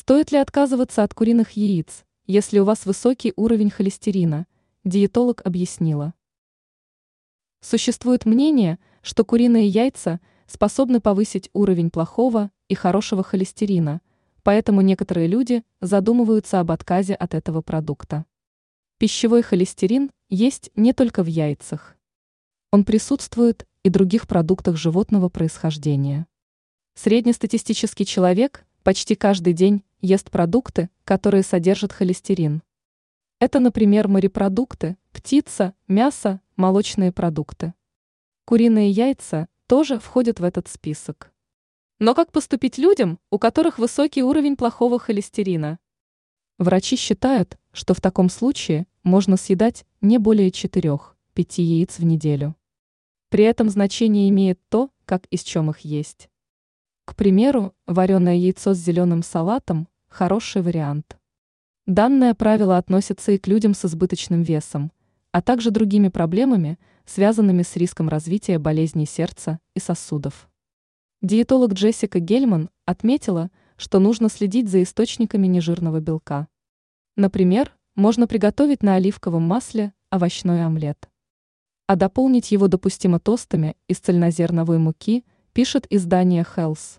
Стоит ли отказываться от куриных яиц, если у вас высокий уровень холестерина? Диетолог объяснила. Существует мнение, что куриные яйца способны повысить уровень плохого и хорошего холестерина, поэтому некоторые люди задумываются об отказе от этого продукта. Пищевой холестерин есть не только в яйцах. Он присутствует и в других продуктах животного происхождения. Среднестатистический человек почти каждый день ест продукты, которые содержат холестерин. Это, например, морепродукты, птица, мясо, молочные продукты. Куриные яйца тоже входят в этот список. Но как поступить людям, у которых высокий уровень плохого холестерина? Врачи считают, что в таком случае можно съедать не более 4-5 яиц в неделю. При этом значение имеет то, как и с чем их есть. К примеру, вареное яйцо с зеленым салатом – хороший вариант. Данное правило относится и к людям с избыточным весом, а также другими проблемами, связанными с риском развития болезней сердца и сосудов. Диетолог Джессика Гельман отметила, что нужно следить за источниками нежирного белка. Например, можно приготовить на оливковом масле овощной омлет. А дополнить его допустимо тостами из цельнозерновой муки – пишет издание Health.